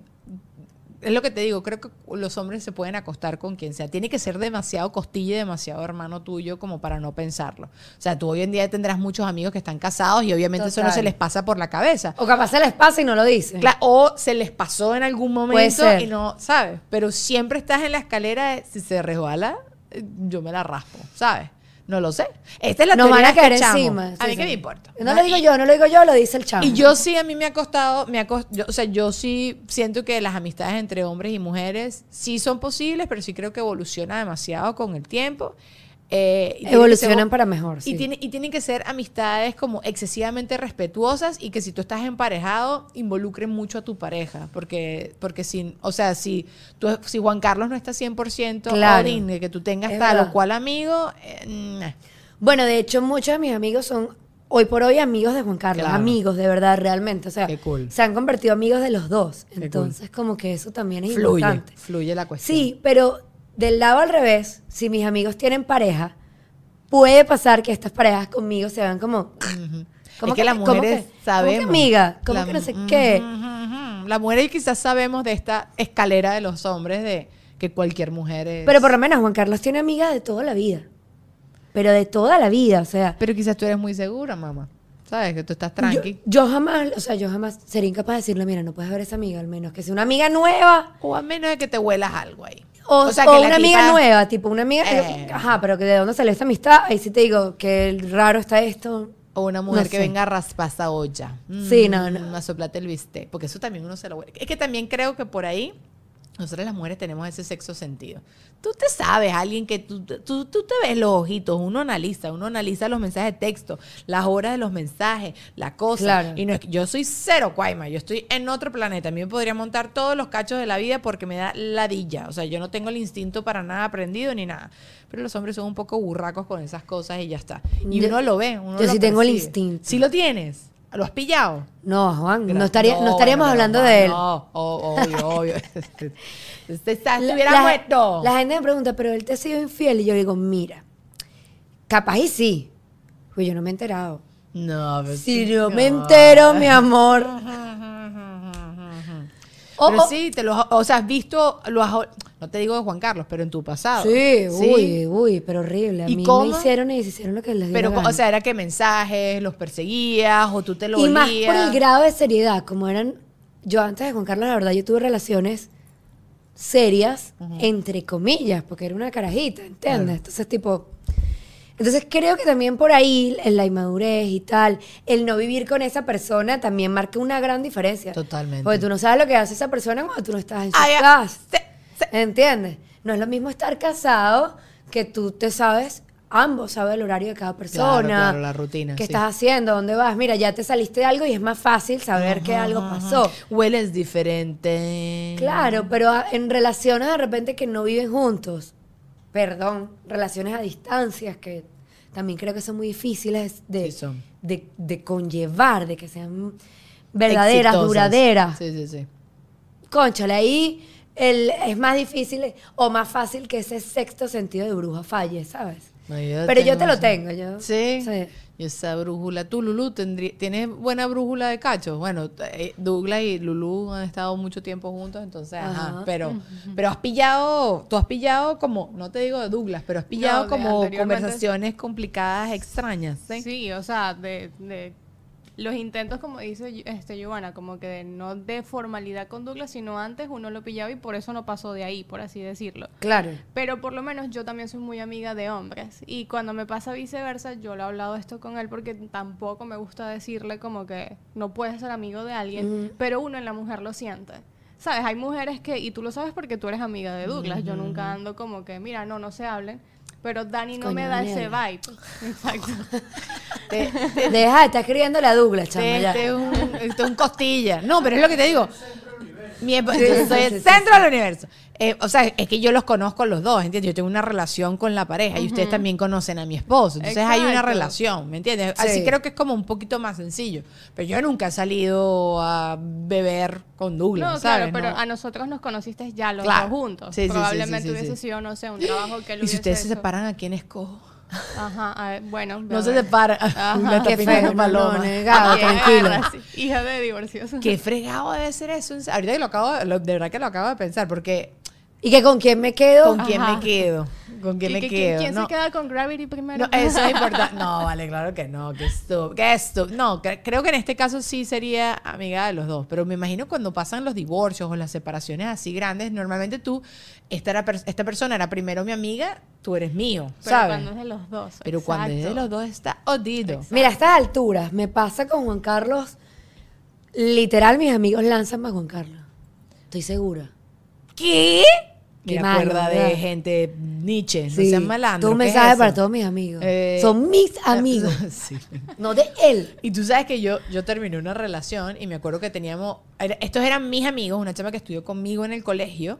es lo que te digo, creo que los hombres se pueden acostar con quien sea. Tiene que ser demasiado costilla y demasiado hermano tuyo como para no pensarlo. O sea, tú hoy en día tendrás muchos amigos que están casados y obviamente eso no se les pasa por la cabeza. O capaz se les pasa y no lo dicen. O se les pasó en algún momento y no, ¿sabes? Pero siempre estás en la escalera de si se resbala, eh, yo me la raspo, ¿sabes? No lo sé. Esta es la Nos teoría van a caer chamo. encima. A sí, mí qué sí. me importa. No lo digo yo, no lo digo yo, lo dice el chamo. Y yo sí, a mí me ha costado, me ha cos- yo- o sea, yo sí siento que las amistades entre hombres y mujeres sí son posibles, pero sí creo que evoluciona demasiado con el tiempo. Eh, y Evolucionan ser- para mejor, sí. Y, tiene, y tienen que ser amistades como excesivamente respetuosas y que si tú estás emparejado, involucren mucho a tu pareja. Porque, porque si, o sea, si, tú, si Juan Carlos no está 100% Claro. que tú tengas Es tal verdad. o cual amigo, eh, nah. Bueno, de hecho, muchos de mis amigos son hoy por hoy amigos de Juan Carlos. Claro. Amigos, de verdad, realmente. O sea, Qué cool. se han convertido amigos de los dos. Entonces, como que eso también es fluye, importante. fluye la cuestión. Sí, pero del lado al revés, si mis amigos tienen pareja, puede pasar que estas parejas conmigo se vean como... Es que las ¿cómo mujeres que- sabemos. ¿Cómo que amiga? ¿Cómo La- que no sé qué? Ujú. Las mujeres quizás sabemos de esta escalera de los hombres de que cualquier mujer es. Pero por lo menos Juan Carlos tiene amigas de toda la vida. Pero de toda la vida, o sea... Pero quizás tú eres muy segura, mamá. ¿Sabes? Que tú estás tranqui. yo jamás, o sea, yo jamás sería incapaz de decirle, mira, no puedes ver esa amiga, al menos que sea una amiga nueva O a menos de que te huelas algo ahí. O, sea, o que una amiga tipa- nueva, tipo una amiga, Eh. ajá, pero que de dónde salió esta amistad, ahí sí te digo que raro está esto. O una mujer No que sé. venga a raspasa olla. Sí, no, no. A soplarte el bistec. Porque eso también uno se lo huele. Es que también creo que por ahí, nosotras las mujeres tenemos ese sexo sentido. Tú te sabes, alguien que tú, tú, tú te ves los ojitos, uno analiza, uno analiza los mensajes de texto, las horas de los mensajes, la cosa. Claro. Y no es que yo soy cero cuaima, yo estoy en otro planeta. A mí me podría montar todos los cachos de la vida porque me da ladilla. O sea, yo no tengo el instinto para nada aprendido ni nada. Pero los hombres son un poco burracos con esas cosas y ya está. Y Yo- uno lo ve, uno yo lo sí tengo el instinto. Sí lo tienes. ¿Lo has pillado? No, Juan, no, estaría, no, estaríamos bueno, hablando de él. No, o- obvio, obvio. Usted está, La- estuviera la, muerto. la gente me pregunta, pero él te ha sido infiel. Y yo digo, mira, capaz y sí. Pues yo no me he enterado. no, pero Si sí, no me entero, mi amor. Pero sí, te lo, o sea, has visto, lo has, no te digo de Juan Carlos, pero en tu pasado. Sí, uy, uy, pero horrible. A ¿Y mí cómo? me hicieron y deshicieron lo que les Pero, o sea, era que mensajes, los perseguías, o tú te lo y más por el grado de seriedad, como eran, yo antes de Juan Carlos, la verdad, yo tuve relaciones serias, entre comillas, porque era una carajita, ¿entiendes? Entonces, tipo, entonces creo que también por ahí, en la inmadurez y tal, el no vivir con esa persona también marca una gran diferencia. Totalmente. Porque tú no sabes lo que hace esa persona cuando tú no estás en su Ay, casa. ¿Entiendes? No es lo mismo estar casado que tú te sabes, ambos saben el horario de cada persona. claro, la rutina, ¿Qué sí. estás haciendo? ¿Dónde vas? Mira, ya te saliste de algo y es más fácil saber que algo pasó. Hueles diferente. Claro, pero a- en relaciones de repente que no viven juntos, perdón, relaciones a distancias que también creo que son muy difíciles de, Sí son. de, de conllevar, de que sean verdaderas, Exitosas. duraderas. Sí, sí, sí. Conchale, ahí el- es más difícil o más fácil que ese sexto sentido de bruja falle, ¿sabes? No, yo Pero yo te lo tengo, yo. Sí. Sí. Y esa brújula. Tú, Lulu, tendrí- ¿tienes buena brújula de cachos? Bueno, eh, Douglas y Lulu han estado mucho tiempo juntos, entonces, ajá. Ajá. Pero, pero has pillado, tú has pillado como, no te digo de Douglas, pero has pillado como conversaciones complicadas, extrañas, ¿sí? Sí, o sea, de, de los intentos, como dice este Giovanna, como que de, no de formalidad con Douglas, sino antes uno lo pillaba y por eso no pasó de ahí, por así decirlo. Claro. Pero por lo menos yo también soy muy amiga de hombres. Y cuando me pasa viceversa, yo lo he hablado esto con él porque tampoco me gusta decirle como que no puedes ser amigo de alguien, pero uno en la mujer lo siente. ¿Sabes? Hay mujeres que, y tú lo sabes porque tú eres amiga de Douglas, yo nunca ando como que, mira, no, no se hablen. Pero Dani no Coño, me da ese vibe. Exacto. Te- Deja de estar escribiendo la Douglas, chama, Este, ya. es un, este costilla. No, pero es lo que te digo. Mi yo soy el centro del universo. Eh, o sea, es que yo los conozco los dos, ¿entiendes? Yo tengo una relación con la pareja y ustedes también conocen a mi esposo. Entonces hay una relación, ¿me entiendes? Así Sí. creo que es como un poquito más sencillo. Pero yo nunca he salido a beber con Douglas, No, ¿sabes? claro, pero No. a nosotros nos conociste ya los Claro. dos juntos. Sí, sí, sí, Probablemente sí, hubiese sido, no sé, un trabajo que él Y si ustedes se separan, ¿a quién escojo? Ajá, a ver, bueno. No se bebé. separa. Ajá. Qué feo, paloma. no, negado, sí. Hija de divorcios. Qué fregado debe ser eso. Ahorita que lo acabo, lo- de verdad que lo acabo de pensar, porque ¿Y que con quién me quedo? ¿con quién Ajá. me quedo? ¿Con quién ¿Qui- me qui- quedo? ¿Quién no, se queda con Gravity primero? no, eso es importante. No, vale, claro que no. Que esto, que esto. No, cre- creo que en este caso sí sería amiga de los dos. Pero me imagino cuando pasan los divorcios o las separaciones así grandes, normalmente tú, esta, era per- esta persona era primero mi amiga, tú eres mío, Pero ¿sabes? cuando es de los dos. Pero cuando es de los dos está odido. Mira, a estas alturas me pasa con Juan Carlos. Literal, mis amigos lanzan más Juan Carlos. Estoy segura. ¿Qué? Qué Me malo, acuerda de gente Nietzsche, no Sí. sean malandros. Tú un ¿qué es mensaje eso? para todos mis amigos. Eh, Son mis amigos, sí. no de él. Y tú sabes que yo, yo terminé una relación y me acuerdo que teníamos, estos eran mis amigos, una chama que estudió conmigo en el colegio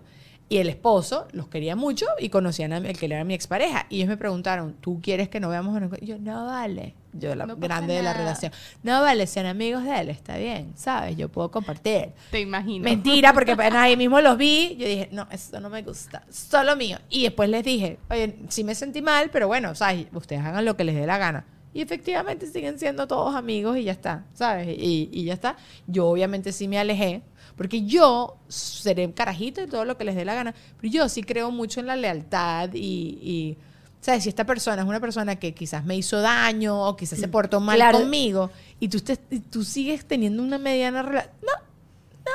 y el esposo los quería mucho y conocían al que era mi expareja. Y ellos me preguntaron, ¿tú quieres que nos veamos? en el co-?" Y yo, no vale. Yo, la No grande de la relación. No vale, sean amigos de él, está bien, ¿sabes? Yo puedo compartir. Te imagino. Mentira, porque apenas ahí mismo los vi. Yo dije, no, esto no me gusta, solo mío. Y después les dije, oye, sí me sentí mal, pero bueno, ¿sabes? Ustedes hagan lo que les dé la gana. Y efectivamente siguen siendo todos amigos y ya está, ¿sabes? Y, y ya está. Yo obviamente sí me alejé, porque yo seré carajito y todo lo que les dé la gana, pero yo sí creo mucho en la lealtad y... y ¿Sabes? Si esta persona es una persona que quizás me hizo daño o quizás se portó mal Claro. conmigo y tú, y tú sigues teniendo una mediana relación, no,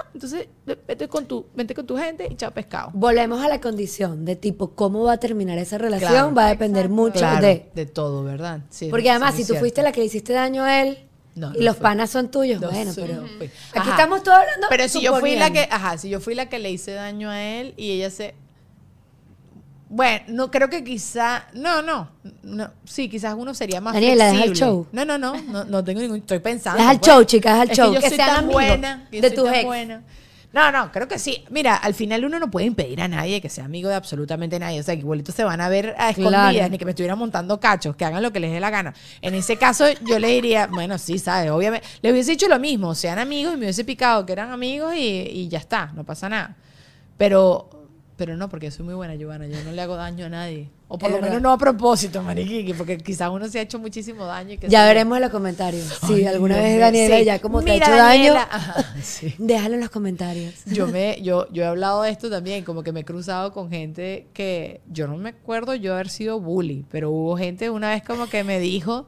no, entonces ve- vete con tu, vete con tu gente y chao pescado. Volvemos a la condición de tipo, ¿cómo va a terminar esa relación? Claro. va a depender mucho Claro, de... de todo, ¿verdad? Sí, Porque además, si tú cierto. fuiste la que le hiciste daño a él No, y no los fui. panas son tuyos, No bueno, pero... fui. Aquí Ajá. estamos todos hablando Pero si yo fui la que, ajá, si yo fui la que le hice daño a él y ella se bueno, no creo que quizá, no, no, no, sí, quizás uno sería más Daniela, deja el flexible. show. No, no, no, no, no tengo ningún, estoy pensando. Deja el pues. show, chicas, deja el Es show, yo que soy sean tan buena, que de soy tus tan ex. buena. No, no, creo que sí. Mira, al final uno no puede impedir a nadie que sea amigo de absolutamente nadie. O sea, que igualitos se van a ver a escondidas, Claro. ni que me estuvieran montando cachos, que hagan lo que les dé la gana. En ese caso, yo le diría, bueno, sí, ¿sabes? Obviamente, le hubiese dicho lo mismo, sean amigos y me hubiese picado que eran amigos y, y ya está, no pasa nada. Pero, pero no, porque soy muy buena, Giovanna, yo no le hago daño a nadie. O por Es lo menos no a propósito, mariquiqui, porque quizás uno se ha hecho muchísimo daño. Y que Ya se- veremos en los comentarios. Si Ay, alguna vez Daniela sí. ya como te ha hecho Daniela, daño, ajá, sí. déjalo en los comentarios. Yo me, yo, yo he hablado de esto también, como que me he cruzado con gente que yo no me acuerdo yo haber sido bully, pero hubo gente una vez como que me dijo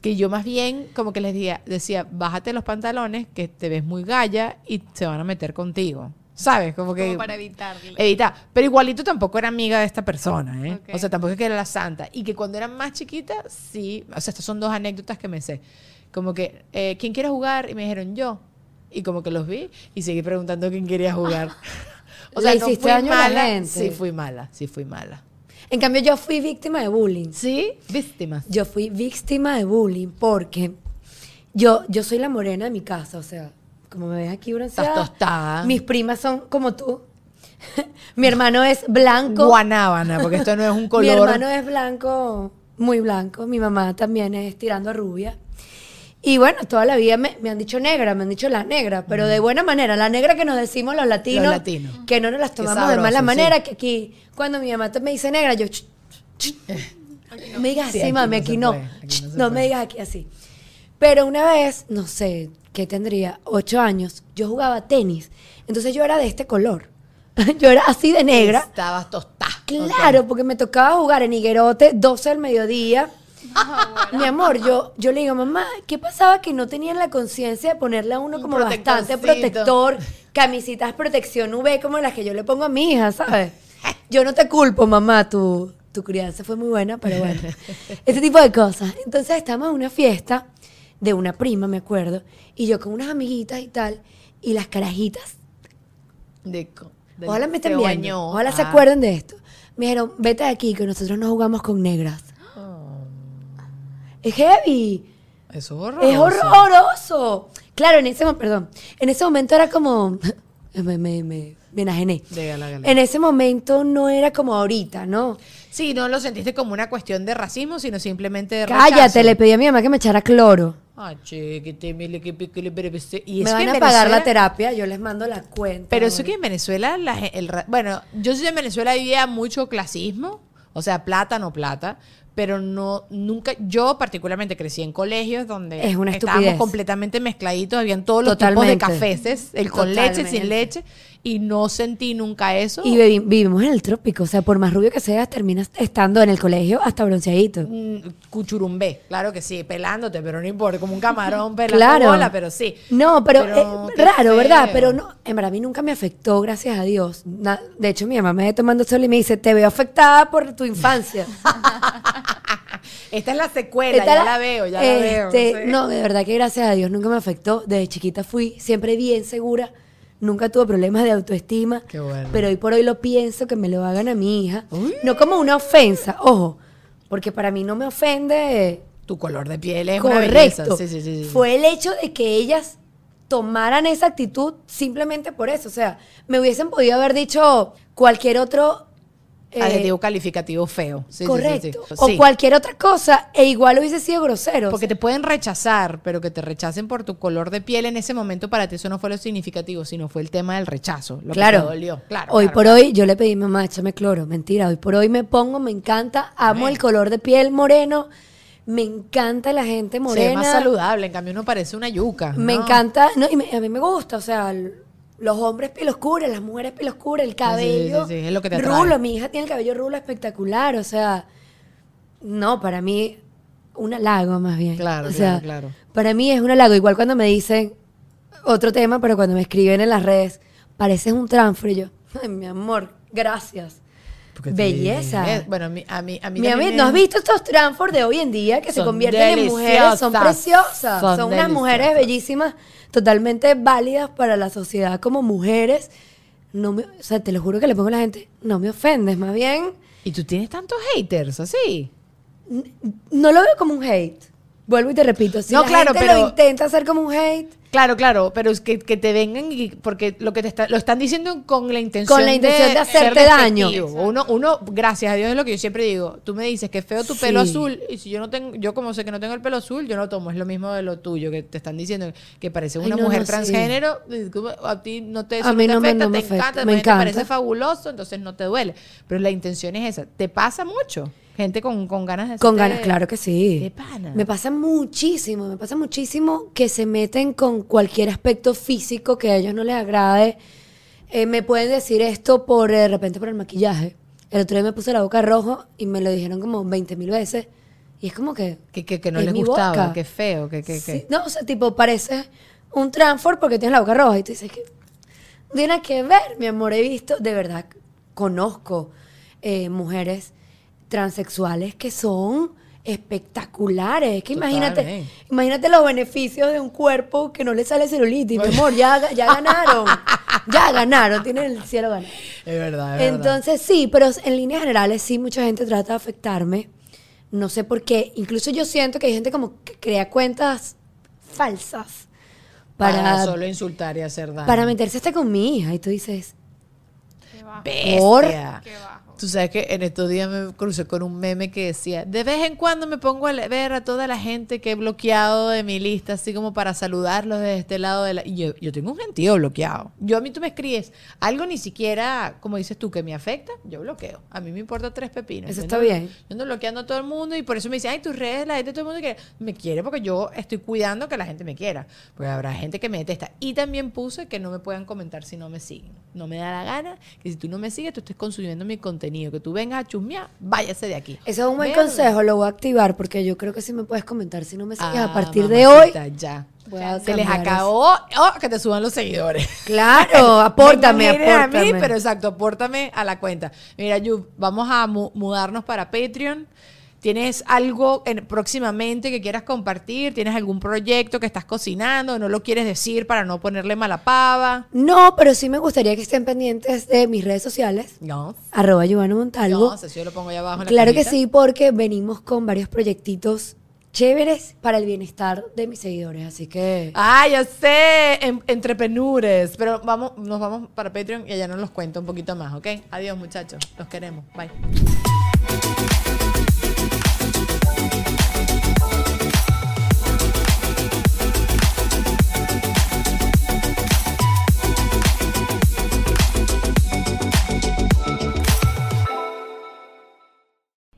que yo más bien como que les decía, decía, bájate los pantalones, que te ves muy galla y se van a meter contigo. ¿Sabes? Como que... Como para evitarle. Evita. Pero igualito tampoco era amiga de esta persona, ¿eh? O sea, tampoco es que era la santa. Y que cuando era más chiquita, sí. O sea, estas son dos anécdotas que me sé. Como que, eh, ¿quién quiere jugar? Y me dijeron yo. Y como que los vi y seguí preguntando quién quería jugar. Le hiciste daño a la mala. gente. Sí, fui mala. Sí, fui mala. En cambio, yo fui víctima de bullying. ¿Sí? Víctimas. Yo fui víctima de bullying porque yo, yo soy la morena de mi casa, o sea, como me ves aquí bronceada. Estás tostada. Mis primas son como tú. Mi hermano es blanco. Guanábana, porque esto no es un Mi color. hermano es blanco, muy blanco. Mi mamá también es tirando a rubia. Y bueno, toda la vida me, me han dicho negra, me han dicho la negra, pero de buena manera. La negra que nos decimos los latinos, Los latinos. que no nos las tomamos de sabroso, mala sí. manera, que aquí, cuando mi mamá me dice negra, yo... "Ch, ch, no me digas Sí, así, mami, aquí no. puede, aquí no no me digas aquí así. Pero una vez, no sé, ¿qué tendría? Ocho años, yo jugaba tenis. Entonces yo era de este color. yo era así de negra. Estabas tostada. Claro, porque me tocaba jugar en Higuerote, 12 del mediodía. Mi amor, yo, yo le digo, mamá, ¿qué pasaba que no tenían la conciencia de ponerle a uno Un como bastante protector, camisitas protección UV como las que yo le pongo a mi hija, ¿sabes? Yo no te culpo, mamá, tu, tu crianza fue muy buena, pero bueno. Ese tipo de cosas. Entonces estamos en una fiesta de una prima, me acuerdo, y yo con unas amiguitas y tal, y las carajitas De, Ojalá me estén viendo. bañó. Ojalá se Ah. acuerden de esto. Me dijeron, vete de aquí, que nosotros no jugamos con negras. Oh. Es heavy. Es horroroso. Es horroroso. Claro, en ese momento, perdón, en ese momento era como, me, me, me, me enajené. En ese momento no era como ahorita, ¿no? Sí, no lo sentiste como una cuestión de racismo, sino simplemente de Cállate, rechazo. le pedí a mi mamá que me echara cloro. Chiquite, mire, que pero, este- y me que van a pagar la terapia, yo les mando la cuenta. Pero eso que en Venezuela, la el bueno, yo sé que en Venezuela había mucho clasismo, o sea, plata, no plata, pero no, nunca, yo particularmente crecí en colegios donde Es una estábamos completamente mezcladitos, habían todos los Totalmente. tipos de cafeces, el con leche, Totalmente. sin leche, y no sentí nunca eso. Y vivi- vivimos en el trópico, o sea, por más rubio que seas, terminas estando en el colegio hasta bronceadito. Mm, Cuchurumbé, claro que sí, pelándote, pero no importa, como un camarón pelando Claro. bola, pero sí. No, pero, Pero eh, raro, ¿verdad? Pero no, en verdad a mí nunca me afectó, gracias a Dios. Na- de hecho, mi mamá me ve tomando sol y me dice, te veo afectada por tu infancia. Esta es la secuela, Esta ya la- la veo, ya la veo. este, sí. No, de verdad que gracias a Dios nunca me afectó. Desde chiquita fui siempre bien segura. Nunca tuve problemas de autoestima. Qué bueno. Pero hoy por hoy lo pienso que me lo hagan a mi hija. No como una ofensa, ojo. Porque para mí no me ofende. Tu color de piel es. Correcto. Sí, sí, sí. Fue el hecho de que ellas tomaran esa actitud simplemente por eso. O sea, me hubiesen podido haber dicho cualquier otro. Eh, Adjetivo calificativo feo. Sí, sí, sí, correcto. sí. O cualquier otra cosa, e igual hubiese sido grosero. Porque te pueden rechazar, pero que te rechacen por tu color de piel en ese momento para ti eso no fue lo significativo, sino fue el tema del rechazo. Lo claro. que te dolió. Claro. hoy claro, por claro. hoy yo le pedí mamá, échame cloro. Mentira, hoy por hoy me pongo, me encanta, amo el color de piel moreno, me encanta la gente morena. es más saludable, en cambio uno parece una yuca. Me ¿no? encanta, no, y me- a mí me gusta, o sea, los hombres piel oscura, las mujeres piel oscura, el cabello. sí, sí, es lo que te atrae. rulo, mi hija tiene el cabello rulo espectacular, o sea, no, para mí, un halago más bien. Claro, o claro, sea, claro. Para mí es un halago, igual cuando me dicen otro tema, pero cuando me escriben en las redes, pareces un transfer, y yo, ay, mi amor, gracias. Porque Belleza. Bueno, a mí, a mí, a mí Mi me- ¿no has visto estos transfor de hoy en día que se convierten en mujeres? Son preciosas. Son Son, unas mujeres bellísimas, totalmente válidas para la sociedad como mujeres. No me, o sea, te lo juro que le pongo a la gente, no me ofendes, más bien, Y tú tienes tantos haters, así. no lo veo como un hate. Vuelvo y te repito, si No, la claro, gente pero- lo intenta hacer como un hate, Claro, claro, pero es que, que te vengan y porque lo que te está, lo están diciendo con la intención Con la intención de hacerte daño. Uno, uno, gracias a Dios es lo que yo siempre digo. Tú me dices que es feo tu pelo azul y si yo no tengo, yo como sé que no tengo el pelo azul, yo no tomo. Es lo mismo de lo tuyo que te están diciendo que parece Ay, una no, mujer no, transgénero. A ti no te, A mí te no me- afecta, no me te afecta, encanta, me te encanta. parece fabuloso, entonces no te duele. Pero la intención es esa. Te pasa mucho. Gente con, con ganas de Con ganas, claro que sí. De pana. Me pasa muchísimo, me pasa muchísimo que se meten con cualquier aspecto físico que a ellos no les agrade. Eh, me pueden decir esto por eh, de repente por el maquillaje. El otro día me puse la boca rojo y me lo dijeron como 20 mil veces. Y es como que. Que, que, que no es les gustaba, boca. que feo, que, que, Sí. No, o sea, tipo, parece un transfor porque tienes la boca roja. Y tú dices que. Tiene que ver, mi amor. He visto, de verdad, conozco eh, mujeres transexuales que son espectaculares. Que imagínate, imagínate los beneficios de un cuerpo que no le sale celulitis, mi amor. Ya, ya ganaron. ya ganaron. Tienen el cielo ganado. Es verdad, es verdad. Entonces, sí, pero en líneas generales sí mucha gente trata de afectarme. No sé por qué. Incluso yo siento que hay gente como que crea cuentas falsas para, para, solo insultar y hacer daño. para meterse hasta con mi hija. Y tú dices, Qué bajo. Bestia. Qué bajo. Tú sabes que en estos días me crucé con un meme que decía, de vez en cuando me pongo a ver a toda la gente que he bloqueado de mi lista, así como para saludarlos desde este lado de la... Y yo, yo tengo un gentío bloqueado. Yo a mí tú me escribes algo ni siquiera, como dices tú, que me afecta, yo bloqueo. A mí me importa tres pepinos. Eso Yo está bien. Yo ando bloqueando a todo el mundo y por eso me dicen, ay, tus redes, la gente, todo el mundo quiere. Me quiere porque yo estoy cuidando que la gente me quiera. Porque habrá gente que me detesta. Y también puse que no me puedan comentar si no me siguen. No me da la gana que si tú no me sigues, tú estés consumiendo mi contenido. Que tú vengas a chusmear, váyase de aquí. eso es un buen consejo, lo voy a activar porque yo creo que sí me puedes comentar si no me sigues Ah, a partir de hoy. Ya. Se les acabó oh, que te suban los seguidores. Claro, apórtame, apórtame. a mí, pero exacto, apórtame a la cuenta. Mira, Yu, vamos a mu- mudarnos para Patreon. ¿Tienes algo en- próximamente que quieras compartir? ¿Tienes algún proyecto que estás cocinando? ¿No lo quieres decir para no ponerle mala pava? No, pero sí me gustaría que estén pendientes de mis redes sociales. No. Arroba Giovanna Montalvo. No, si yo lo pongo allá abajo en la Claro que sí, porque venimos con varios proyectitos chéveres para el bienestar de mis seguidores. Así que Ah, ya sé, em- entrepreneurs. Pero vamos, nos vamos para Patreon y ella nos los cuenta un poquito más, ¿ok? Adiós, muchachos. Los queremos. Bye.